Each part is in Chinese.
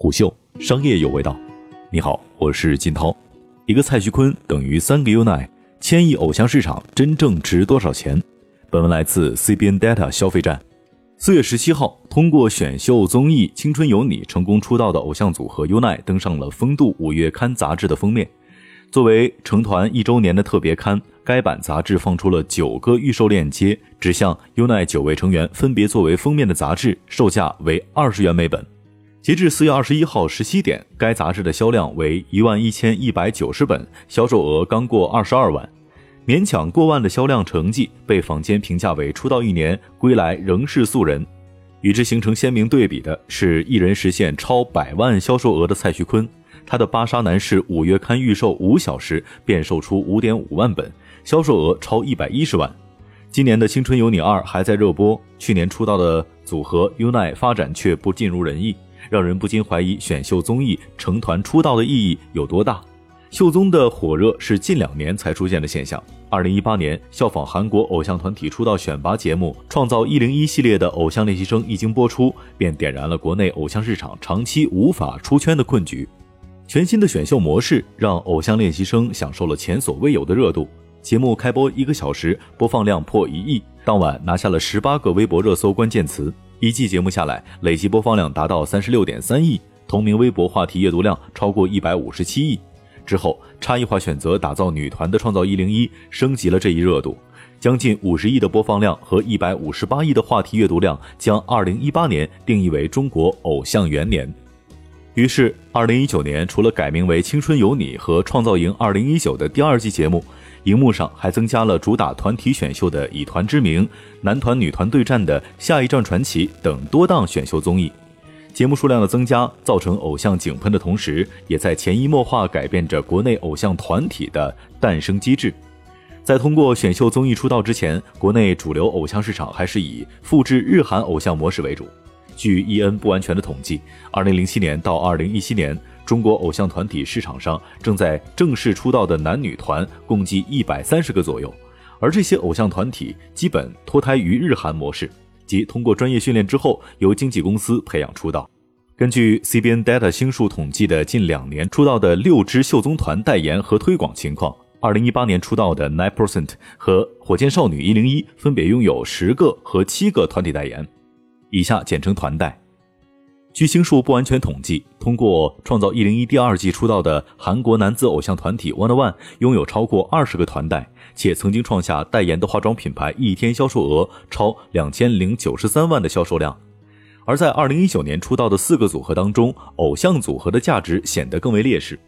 虎嗅商业有味道，你好，我是金涛。一个蔡徐坤等于三个优奈，千亿偶像市场真正值多少钱？本文来自 CBN Data 消费站。四月十七号，通过选秀综艺《青春有你》成功出道的偶像组合优奈登上了《风度》五月刊杂志的封面。作为成团一周年的特别刊，该版杂志放出了九个预售链接，指向优奈九位成员分别作为封面的杂志，售价为二十元每本。截至四月二十一号十七点，该杂志的销量为一万一千一百九十本，销售额刚过二十二万，勉强过万的销量成绩被坊间评价为出道一年归来仍是素人。与之形成鲜明对比的是，一人实现超百万销售额的蔡徐坤，他的《芭莎男士》五月刊预售五小时便售出五点五万本，销售额超一百一十万。今年的《青春有你二》还在热播，去年出道的组合优奈发展却不尽如人意。让人不禁怀疑选秀综艺成团出道的意义有多大。秀综的火热是近两年才出现的现象。二零一八年，效仿韩国偶像团体出道选拔节目《创造一零一》系列的偶像练习生一经播出，便点燃了国内偶像市场长期无法出圈的困局。全新的选秀模式让偶像练习生享受了前所未有的热度。节目开播一个小时，播放量破一亿，当晚拿下了十八个微博热搜关键词。一季节目下来，累计播放量达到三十六点三亿，同名微博话题阅读量超过一百五十七亿。之后，差异化选择打造女团的创造一零一升级了这一热度，将近五十亿的播放量和一百五十八亿的话题阅读量，将二零一八年定义为中国偶像元年。于是，二零一九年除了改名为《青春有你》和《创造营二零一九》的第二季节目。荧幕上还增加了主打团体选秀的《以团之名》、男团女团对战的《下一站传奇》等多档选秀综艺。节目数量的增加，造成偶像井喷的同时，也在潜移默化改变着国内偶像团体的诞生机制。在通过选秀综艺出道之前，国内主流偶像市场还是以复制日韩偶像模式为主。据 EN 不完全的统计，2007年到2017年。中国偶像团体市场上正在正式出道的男女团共计一百三十个左右，而这些偶像团体基本脱胎于日韩模式，即通过专业训练之后由经纪公司培养出道。根据 CBN Data 星数统计的近两年出道的六支秀综团代言和推广情况，二零一八年出道的 Nine Percent 和火箭少女一零一分别拥有十个和七个团体代言，以下简称团代。据星数不完全统计，通过《创造一零一》第二季出道的韩国男子偶像团体 One One 拥有超过二十个团代，且曾经创下代言的化妆品牌一天销售额超两千零九十三万的销售量。而在二零一九年出道的四个组合当中，偶像组合的价值显得更为劣势。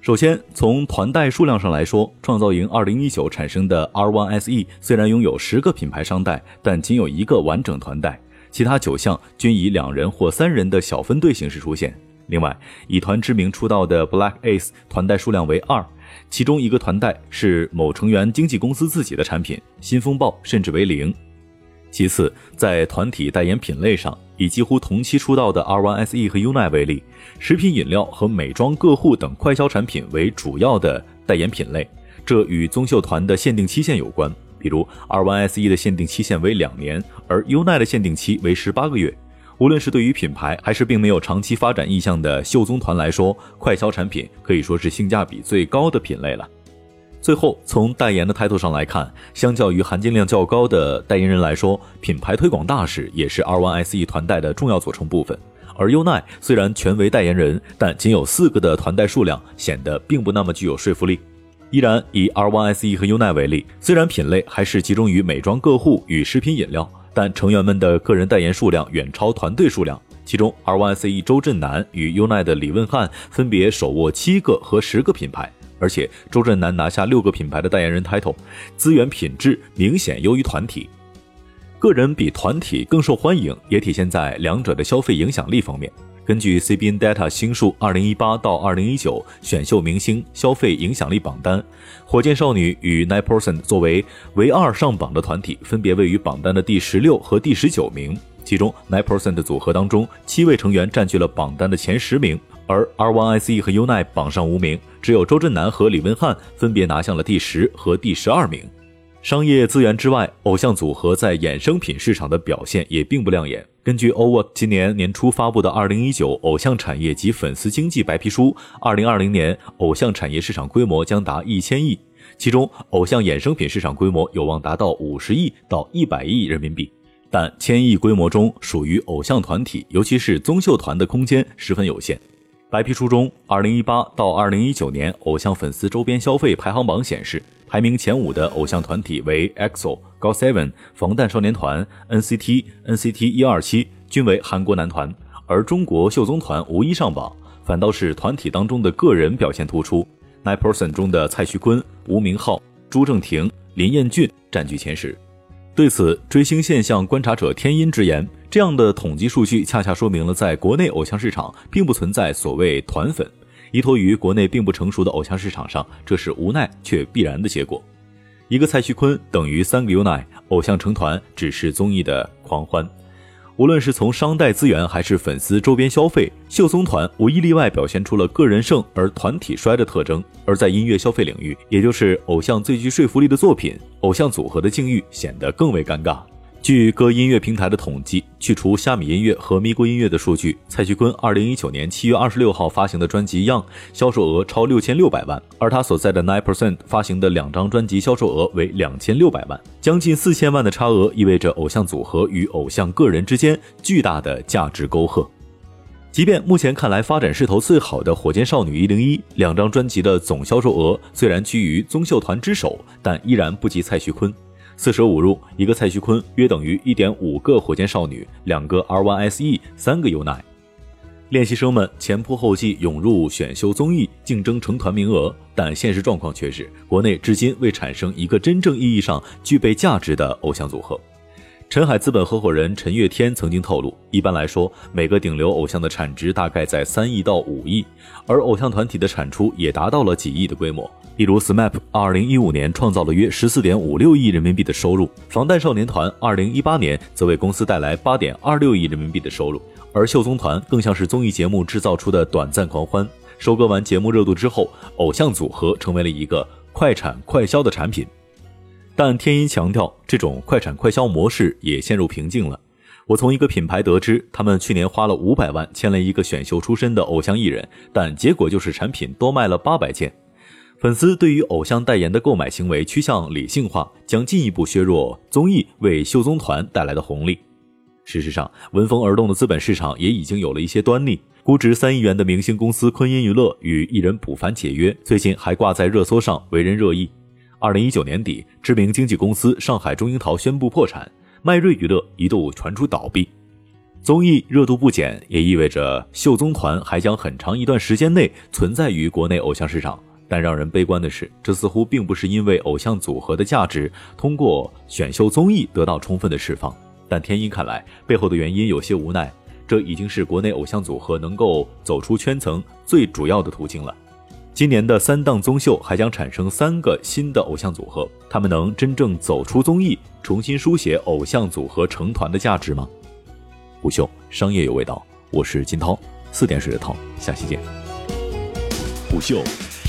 首先，从团代数量上来说，《创造营二零一九》产生的 R One S E 虽然拥有十个品牌商代，但仅有一个完整团代。其他九项均以两人或三人的小分队形式出现。另外，以团之名出道的 Black Ace 团代数量为二，其中一个团代是某成员经纪公司自己的产品，新风暴甚至为零。其次，在团体代言品类上，以几乎同期出道的 R1SE 和 UNI 为例，食品饮料和美妆个护等快消产品为主要的代言品类，这与综秀团的限定期限有关。比如 R1SE 的限定期限为两年，而 UNI 的限定期为十八个月。无论是对于品牌，还是并没有长期发展意向的秀宗团来说，快消产品可以说是性价比最高的品类了。最后，从代言的态度上来看，相较于含金量较高的代言人来说，品牌推广大使也是 R1SE 团代的重要组成部分。而 UNI 虽然全为代言人，但仅有四个的团代数量，显得并不那么具有说服力。依然以 R1SE 和 UNI 为例，虽然品类还是集中于美妆个护与食品饮料，但成员们的个人代言数量远超团队数量。其中，R1SE 周震南与 UNI 的李问翰分别手握七个和十个品牌，而且周震南拿下六个品牌的代言人 title，资源品质明显优于团体。个人比团体更受欢迎，也体现在两者的消费影响力方面。根据 CBN Data 星数二零一八到二零一九选秀明星消费影响力榜单，火箭少女与 Nine Percent 作为唯二上榜的团体，分别位于榜单的第十六和第十九名。其中，Nine Percent 组合当中七位成员占据了榜单的前十名，而 R1ICE 和 UNI 榜上无名，只有周震南和李文翰分别拿下了第十和第十二名。商业资源之外，偶像组合在衍生品市场的表现也并不亮眼。根据 Over 今年年初发布的《二零一九偶像产业及粉丝经济白皮书》，二零二零年偶像产业市场规模将达一千亿，其中偶像衍生品市场规模有望达到五十亿到一百亿人民币。但千亿规模中属于偶像团体，尤其是综秀团的空间十分有限。白皮书中，二零一八到二零一九年偶像粉丝周边消费排行榜显示。排名前五的偶像团体为 EXO、GOT7、防弹少年团、NCT、NCT 一二七，均为韩国男团，而中国秀宗团无一上榜，反倒是团体当中的个人表现突出。Nine Person 中的蔡徐坤、吴明昊、朱正廷、林彦俊占据前十。对此，追星现象观察者天音直言：这样的统计数据恰恰说明了在国内偶像市场并不存在所谓团粉。依托于国内并不成熟的偶像市场上，这是无奈却必然的结果。一个蔡徐坤等于三个优奈，偶像成团只是综艺的狂欢。无论是从商代资源还是粉丝周边消费，秀松团无一例外表现出了个人胜而团体衰的特征。而在音乐消费领域，也就是偶像最具说服力的作品，偶像组合的境遇显得更为尴尬。据各音乐平台的统计，去除虾米音乐和咪咕音乐的数据，蔡徐坤二零一九年七月二十六号发行的专辑《Young》销售额超六千六百万，而他所在的 Nine Percent 发行的两张专辑销售额为两千六百万，将近四千万的差额意味着偶像组合与偶像个人之间巨大的价值沟壑。即便目前看来发展势头最好的火箭少女一零一两张专辑的总销售额虽然居于综秀团之首，但依然不及蔡徐坤。四舍五入，一个蔡徐坤约等于一点五个火箭少女，两个 R1SE，三个优奈。练习生们前仆后继涌入选秀综艺，竞争成团名额，但现实状况却是，国内至今未产生一个真正意义上具备价值的偶像组合。陈海资本合伙人陈月天曾经透露，一般来说，每个顶流偶像的产值大概在三亿到五亿，而偶像团体的产出也达到了几亿的规模。例如，SMAP 二零一五年创造了约十四点五六亿人民币的收入，防弹少年团二零一八年则为公司带来八点二六亿人民币的收入，而秀宗团更像是综艺节目制造出的短暂狂欢，收割完节目热度之后，偶像组合成为了一个快产快销的产品。但天音强调，这种快产快销模式也陷入瓶颈了。我从一个品牌得知，他们去年花了五百万签了一个选秀出身的偶像艺人，但结果就是产品多卖了八百件。粉丝对于偶像代言的购买行为趋向理性化，将进一步削弱综艺为秀综团带来的红利。事实上，闻风而动的资本市场也已经有了一些端倪。估值三亿元的明星公司坤音娱乐与艺人卜凡解约，最近还挂在热搜上，为人热议。二零一九年底，知名经纪公司上海中樱桃宣布破产，迈瑞娱乐一度传出倒闭。综艺热度不减，也意味着秀综团还将很长一段时间内存在于国内偶像市场。但让人悲观的是，这似乎并不是因为偶像组合的价值通过选秀综艺得到充分的释放。但天音看来，背后的原因有些无奈，这已经是国内偶像组合能够走出圈层最主要的途径了。今年的三档综秀还将产生三个新的偶像组合，他们能真正走出综艺，重新书写偶像组合成团的价值吗？虎秀商业有味道，我是金涛，四点水的涛，下期见。虎秀